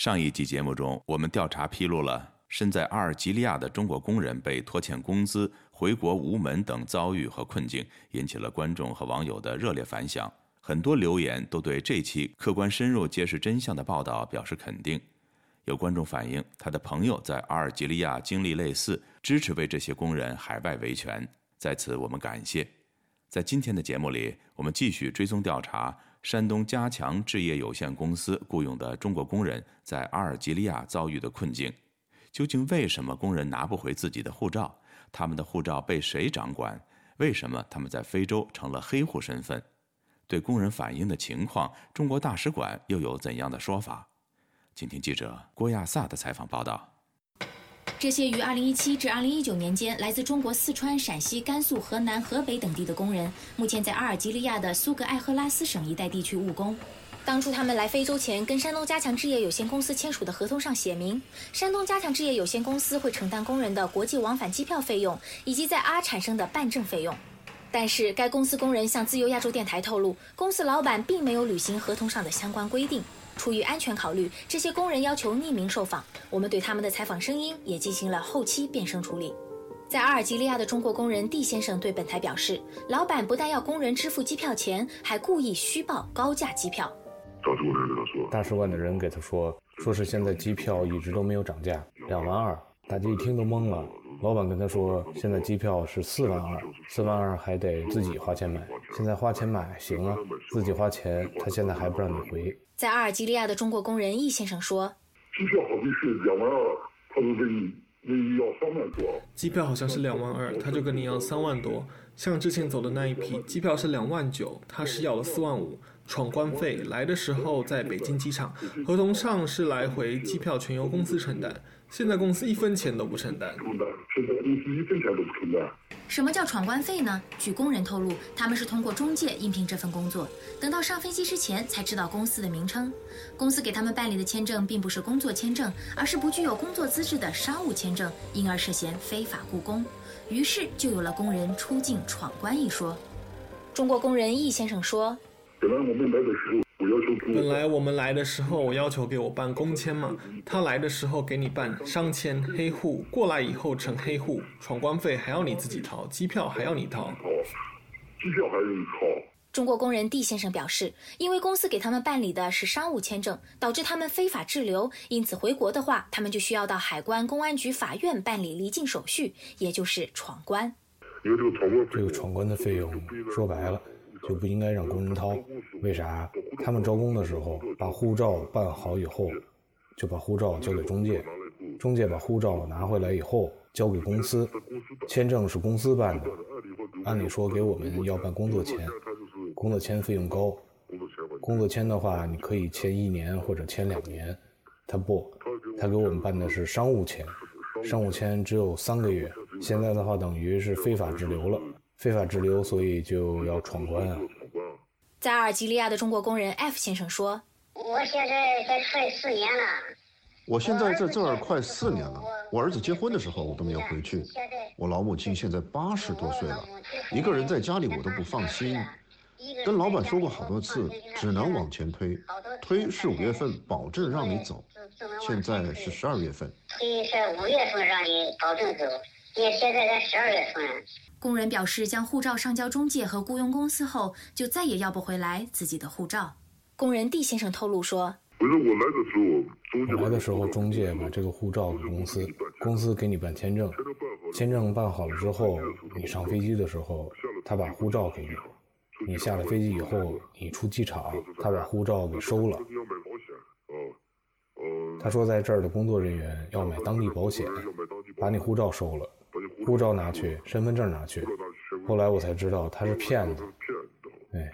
上一集节目中，我们调查披露了身在阿尔及利亚的中国工人被拖欠工资、回国无门等遭遇和困境，引起了观众和网友的热烈反响。很多留言都对这期客观深入揭示真相的报道表示肯定。有观众反映，他的朋友在阿尔及利亚经历类似，支持为这些工人海外维权。在此，我们感谢。在今天的节目里，我们继续追踪调查山东加强置业有限公司雇佣的中国工人在阿尔及利亚遭遇的困境。究竟为什么工人拿不回自己的护照？他们的护照被谁掌管？为什么他们在非洲成了黑户身份？对工人反映的情况，中国大使馆又有怎样的说法？请听记者郭亚萨的采访报道。这些于2017至2019年间来自中国四川、陕西、甘肃、河南、河北等地的工人，目前在阿尔及利亚的苏格艾赫拉斯省一带地区务工。当初他们来非洲前，跟山东加强置业有限公司签署的合同上写明，山东加强置业有限公司会承担工人的国际往返机票费用以及在阿产生的办证费用。但是，该公司工人向自由亚洲电台透露，公司老板并没有履行合同上的相关规定。出于安全考虑，这些工人要求匿名受访。我们对他们的采访声音也进行了后期变声处理。在阿尔及利亚的中国工人蒂先生对本台表示，老板不但要工人支付机票钱，还故意虚报高价机票。大使馆的人给他说，说是现在机票一直都没有涨价，两万二。大家一听都懵了。老板跟他说，现在机票是四万二，四万二还得自己花钱买。现在花钱买行啊，自己花钱，他现在还不让你回。在阿尔及利亚的中国工人易先生说，机票好像是两万二，他就给你你要三万多。机票好像是两万二，他就跟你要三万多。像之前走的那一批，机票是两万九，他是要了四万五。闯关费来的时候在北京机场，合同上是来回机票全由公司承担。现在公司一分钱都不承担。现在公司一分钱都不承担。什么叫闯关费呢？据工人透露，他们是通过中介应聘这份工作，等到上飞机之前才知道公司的名称。公司给他们办理的签证并不是工作签证，而是不具有工作资质的商务签证，因而涉嫌非法雇工。于是就有了工人出境闯关一说。中国工人易先生说：“本来我们来的时候。”本来我们来的时候，我要求给我办工签嘛，他来的时候给你办商签黑户，过来以后成黑户，闯关费还要你自己掏，机票还要你掏，机票还要你掏。中国工人 D 先生表示，因为公司给他们办理的是商务签证，导致他们非法滞留，因此回国的话，他们就需要到海关、公安局、法院办理离境手续，也就是闯关。因为这个闯关，这个闯关的费用，说白了。就不应该让工人掏，为啥？他们招工的时候把护照办好以后，就把护照交给中介，中介把护照拿回来以后交给公司，签证是公司办的。按理说给我们要办工作签，工作签费用高，工作签的话你可以签一年或者签两年，他不，他给我们办的是商务签，商务签只有三个月，现在的话等于是非法滞留了。非法滞留，所以就要闯关啊！在阿尔及利亚的中国工人 F 先生说：“我现在在快四年了。我现在在这儿快四年了。我儿子结婚的时候，我都没有回去。我老母亲现在八十多岁了，一个人在家里我都不放心。跟老板说过好多次，只能往前推，推是五月份保证让你走。现在是十二月份，推是五月份让你保证走，也现在在十二月份。”工人表示，将护照上交中介和雇佣公司后，就再也要不回来自己的护照。工人 D 先生透露说：“不是我来的时候，我来的时候，中介把这个护照给公司，公司给你办签证，签证办好了之后，你上飞机的时候，他把护照给你。你下了飞机以后，你出机场，他把护照给收了。他说，在这儿的工作人员要买当地保险，把你护照收了。”护照拿去，身份证拿去。后来我才知道他是骗子。哎，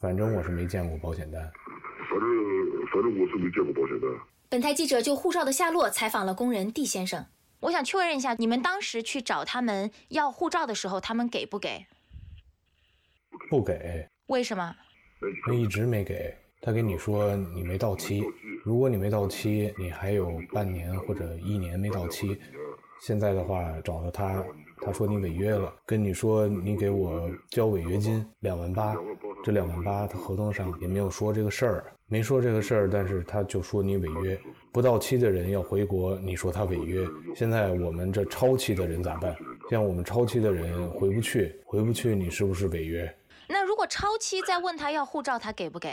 反正我是没见过保险单。反正反正我是没见过保险单。本台记者就护照的下落采访了工人 D 先生。我想确认一下，你们当时去找他们要护照的时候，他们给不给？不给。为什么？他一直没给。他跟你说你没到期，如果你没到期，你还有半年或者一年没到期。现在的话找到他，他说你违约了，跟你说你给我交违约金两万八，这两万八，他合同上也没有说这个事儿，没说这个事儿，但是他就说你违约，不到期的人要回国，你说他违约。现在我们这超期的人咋办？像我们超期的人回不去，回不去，你是不是违约？那如果超期再问他要护照，他给不给？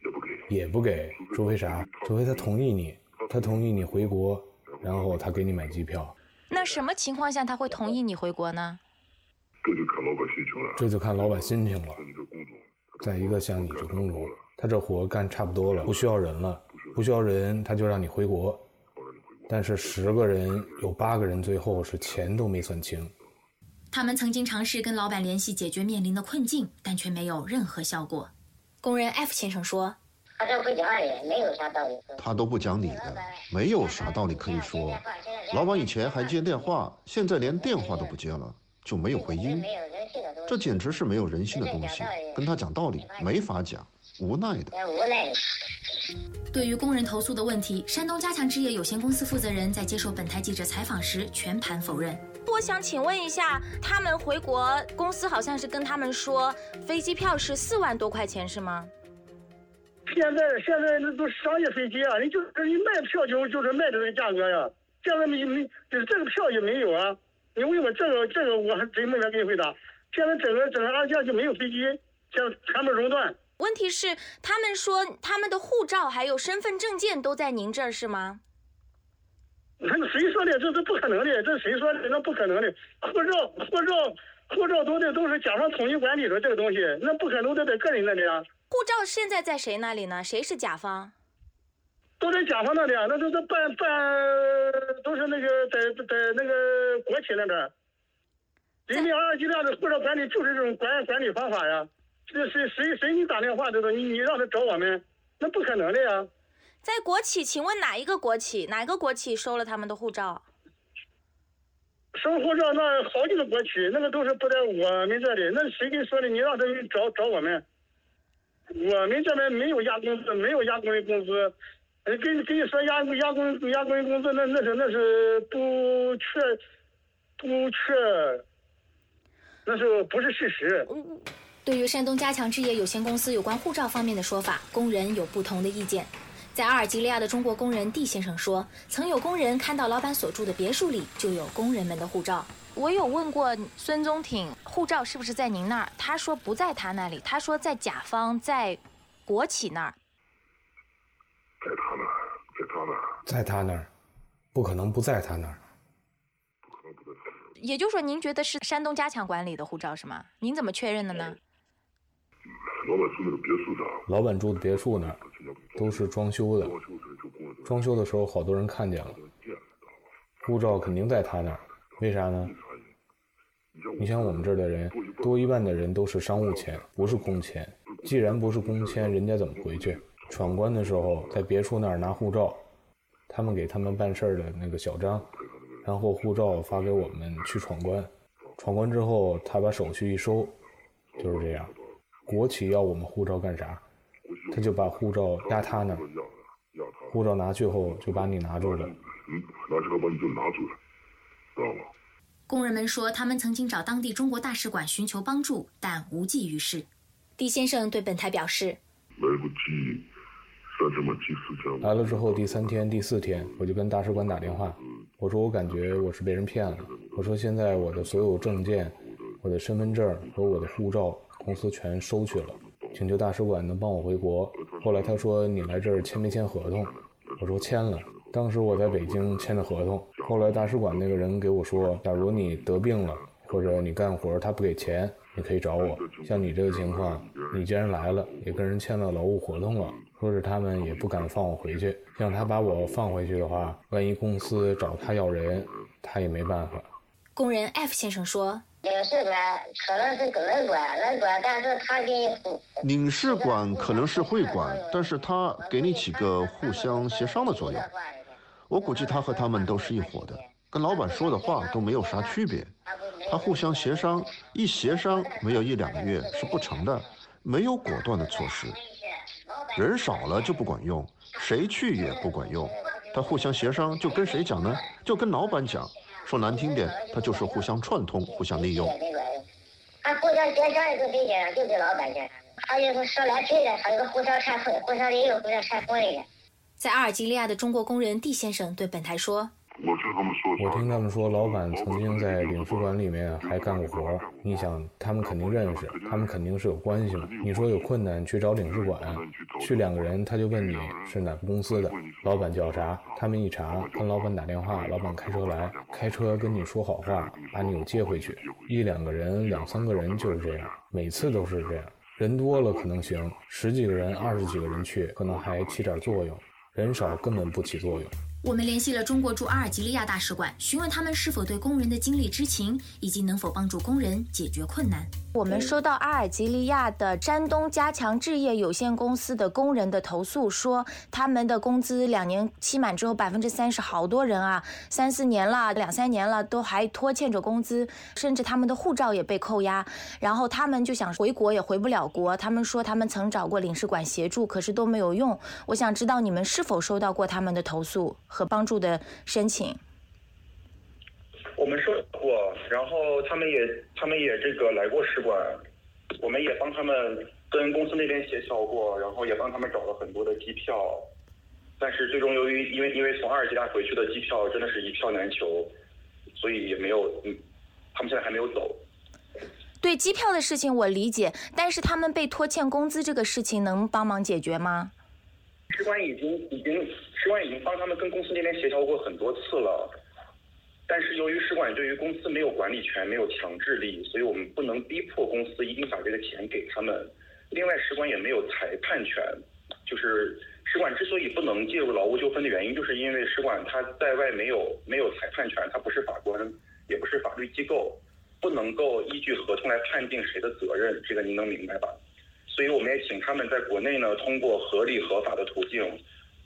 也不给。也不给，除非啥？除非他同意你，他同意你回国，然后他给你买机票。那什么情况下他会同意你回国呢？这就看老板心情了。这就看老板心情了。你这工作，再一个，像你这工种，他这活干差不多了，不需要人了，不需要人，他就让你回国。但是十个人有八个人最后是钱都没算清。他们曾经尝试跟老板联系解决面临的困境，但却没有任何效果。工人 F 先生说：“他都不讲理，没有啥道理。他都不讲理的，没有啥道理可以说。老板以前还接电话，现在连电话都不接了。”就没有回音，这简直是没有人性的东西。跟他讲道理没法讲，无奈的。无奈。对于工人投诉的问题，山东加强置业有限公司负责人在接受本台记者采访时全盘否认。我想请问一下，他们回国公司好像是跟他们说飞机票是四万多块钱，是吗？现在现在那都商业飞机啊，人就是你卖票就就是卖这个价格呀，现在没没就是这个票也没有啊。你问我这个这个，我还真没法给你回答。现在整个整个安县就没有飞机，现在全部熔断。问题是，他们说他们的护照还有身份证件都在您这儿，是吗？那谁说的？这是不可能的。这谁说的？那不可能的。护照护照护照都得都是甲方统一管理的这个东西，那不可能都在个人那里啊。护照现在在谁那里呢？谁是甲方？都在甲方那里啊，那都是办办，都是那个在在那个国企那边。人家二级量的护照管理就是这种管管理方法呀。这谁谁谁你打电话这个你你让他找我们，那不可能的呀。在国企，请问哪一个国企？哪个国企收了他们的护照？收护照那好几个国企，那个都是不在我们这里。那谁给你说的？你让他找找我们。我们这边没有压工资，没有压工人工资。跟跟你说压压工压工人工资那那是那是不确不确，那是不是事实？对于山东加强置业有限公司有关护照方面的说法，工人有不同的意见。在阿尔及利亚的中国工人 D 先生说，曾有工人看到老板所住的别墅里就有工人们的护照。我有问过孙宗挺，护照是不是在您那儿？他说不在他那里，他说在甲方，在国企那儿。在他那儿，在他那儿，在他那儿，不可能不在他那儿。不可能不在他那儿。也就是说，您觉得是山东加强管理的护照是吗？您怎么确认的呢？老板住那个别墅上，老板住的别墅那儿都是装修的，装修的时候好多人看见了，护照肯定在他那儿，为啥呢？你像我们这儿的人，多一半的人都是商务签，不是工签。既然不是工签，人家怎么回去？闯关的时候，在别处那儿拿护照，他们给他们办事儿的那个小张，然后护照发给我们去闯关。闯关之后，他把手续一收，就是这样。国企要我们护照干啥？他就把护照压他那儿，护照拿去后就把你拿住了。嗯，拿去后把你就拿住了，知道吗？工人们说，他们曾经找当地中国大使馆寻求帮助，但无济于事。D 先生对本台表示：“来不及。”来了之后，第三天、第四天，我就跟大使馆打电话，我说我感觉我是被人骗了。我说现在我的所有证件、我的身份证和我的护照，公司全收去了，请求大使馆能帮我回国。后来他说你来这儿签没签合同？我说签了。当时我在北京签的合同。后来大使馆那个人给我说，假如你得病了，或者你干活他不给钱，你可以找我。像你这个情况，你既然来了，也跟人签了劳务合同了。说是他们也不敢放我回去，让他把我放回去的话，万一公司找他要人，他也没办法。工人 F 先生说：“领事馆可能是个人管，人管，但是他给你领事馆可能是会管，但是他给你起个互相协商的作用。我估计他和他们都是一伙的，跟老板说的话都没有啥区别。他互相协商，一协商没有一两个月是不成的，没有果断的措施。”人少了就不管用，谁去也不管用。他互相协商，就跟谁讲呢？就跟老板讲。说难听点，他就是互相串通、互相利用。他互相介绍一个对象，就给老板讲。他就是说来配的，还有个互相掺和，互相利用互相掺和的。在阿尔及利亚的中国工人蒂先生对本台说。我听他们说，我听他们说，老板曾经在领事馆里面还干过活你想，他们肯定认识，他们肯定是有关系嘛。你说有困难去找领事馆，去两个人，他就问你是哪个公司的，老板叫啥，他们一查，跟老板打电话，老板开车来，开车跟你说好话，把你又接回去。一两个人，两三个人就是这样，每次都是这样。人多了可能行，十几个人、二十几个人去，可能还起点作用；人少根本不起作用。我们联系了中国驻阿尔及利亚大使馆，询问他们是否对工人的经历知情，以及能否帮助工人解决困难。我们收到阿尔及利亚的山东加强置业有限公司的工人的投诉，说他们的工资两年期满之后百分之三十，好多人啊，三四年了，两三年了都还拖欠着工资，甚至他们的护照也被扣押，然后他们就想回国也回不了国。他们说他们曾找过领事馆协助，可是都没有用。我想知道你们是否收到过他们的投诉和帮助的申请。我们收过，然后他们也他们也这个来过使馆，我们也帮他们跟公司那边协调过，然后也帮他们找了很多的机票，但是最终由于因为因为从阿尔及利亚回去的机票真的是一票难求，所以也没有，嗯，他们现在还没有走。对机票的事情我理解，但是他们被拖欠工资这个事情能帮忙解决吗？使馆已经已经使馆已经帮他们跟公司那边协调过很多次了。但是由于使馆对于公司没有管理权，没有强制力，所以我们不能逼迫公司一定把这个钱给他们。另外，使馆也没有裁判权，就是使馆之所以不能介入劳务纠纷的原因，就是因为使馆它在外没有没有裁判权，它不是法官，也不是法律机构，不能够依据合同来判定谁的责任，这个您能明白吧？所以我们也请他们在国内呢，通过合理合法的途径，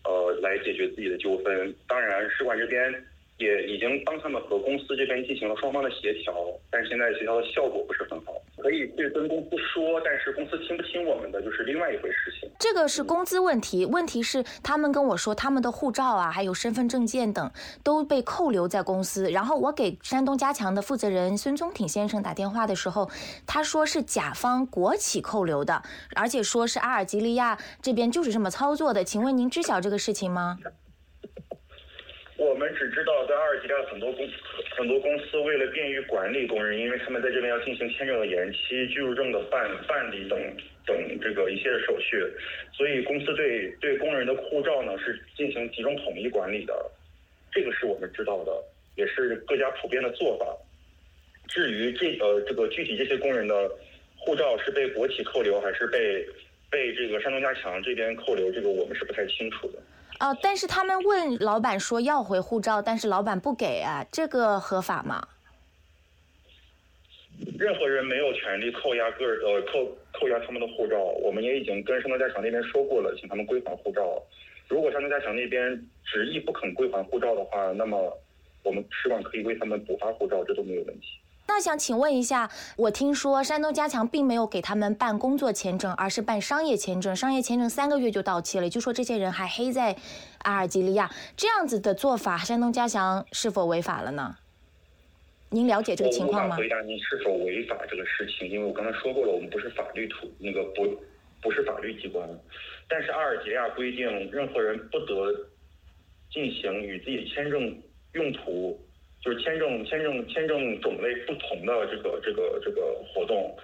呃，来解决自己的纠纷。当然，使馆这边。也已经帮他们和公司这边进行了双方的协调，但是现在协调的效果不是很好。可以去跟公司说，但是公司听不听我们的，就是另外一回事情。这个是工资问题，问题是他们跟我说，他们的护照啊，还有身份证件等都被扣留在公司。然后我给山东加强的负责人孙宗挺先生打电话的时候，他说是甲方国企扣留的，而且说是阿尔及利亚这边就是这么操作的。请问您知晓这个事情吗？我们只知道，在阿尔及利亚很多公很多公司为了便于管理工人，因为他们在这边要进行签证的延期、居住证的办办理等等这个一些手续，所以公司对对工人的护照呢是进行集中统一管理的，这个是我们知道的，也是各家普遍的做法。至于这呃这个具体这些工人的护照是被国企扣留，还是被被这个山东加强这边扣留，这个我们是不太清楚的。哦，但是他们问老板说要回护照，但是老板不给啊，这个合法吗？任何人没有权利扣押个呃扣扣押他们的护照，我们也已经跟山东加强那边说过了，请他们归还护照。如果山东加强那边执意不肯归还护照的话，那么我们使馆可以为他们补发护照，这都没有问题。那想请问一下，我听说山东加强并没有给他们办工作签证，而是办商业签证。商业签证三个月就到期了，就说这些人还黑在阿尔及利亚，这样子的做法，山东加强是否违法了呢？您了解这个情况吗？回答您是否违法这个事情，因为我刚才说过了，我们不是法律途那个不不是法律机关，但是阿尔及利亚规定，任何人不得进行与自己签证用途。就是签证、签证、签证种类不同的这个、这个、这个活动，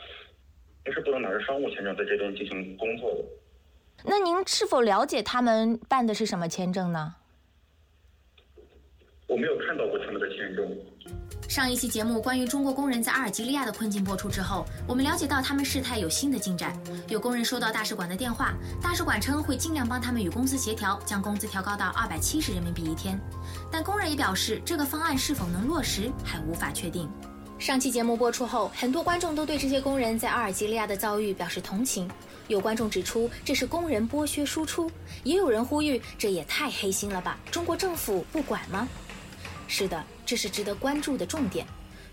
您是不能拿着商务签证在这边进行工作的。那您是否了解他们办的是什么签证呢？我没有看到过他们的签证。上一期节目关于中国工人在阿尔及利亚的困境播出之后，我们了解到他们事态有新的进展。有工人收到大使馆的电话，大使馆称会尽量帮他们与公司协调，将工资调高到二百七十人民币一天。但工人也表示，这个方案是否能落实还无法确定。上期节目播出后，很多观众都对这些工人在阿尔及利亚的遭遇表示同情。有观众指出这是工人剥削输出，也有人呼吁这也太黑心了吧？中国政府不管吗？是的。这是值得关注的重点。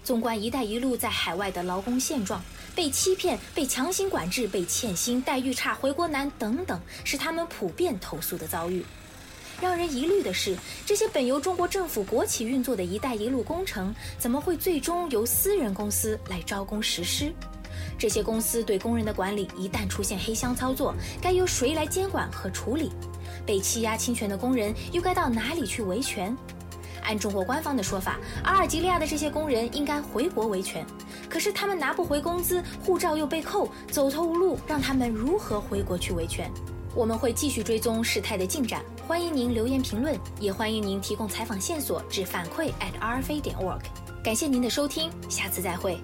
纵观“一带一路”在海外的劳工现状，被欺骗、被强行管制、被欠薪、待遇差、回国难等等，是他们普遍投诉的遭遇。让人疑虑的是，这些本由中国政府国企运作的一带一路工程，怎么会最终由私人公司来招工实施？这些公司对工人的管理一旦出现黑箱操作，该由谁来监管和处理？被欺压侵权的工人又该到哪里去维权？按中国官方的说法，阿尔及利亚的这些工人应该回国维权，可是他们拿不回工资，护照又被扣，走投无路，让他们如何回国去维权？我们会继续追踪事态的进展，欢迎您留言评论，也欢迎您提供采访线索至反馈 at rfa 点 org。感谢您的收听，下次再会。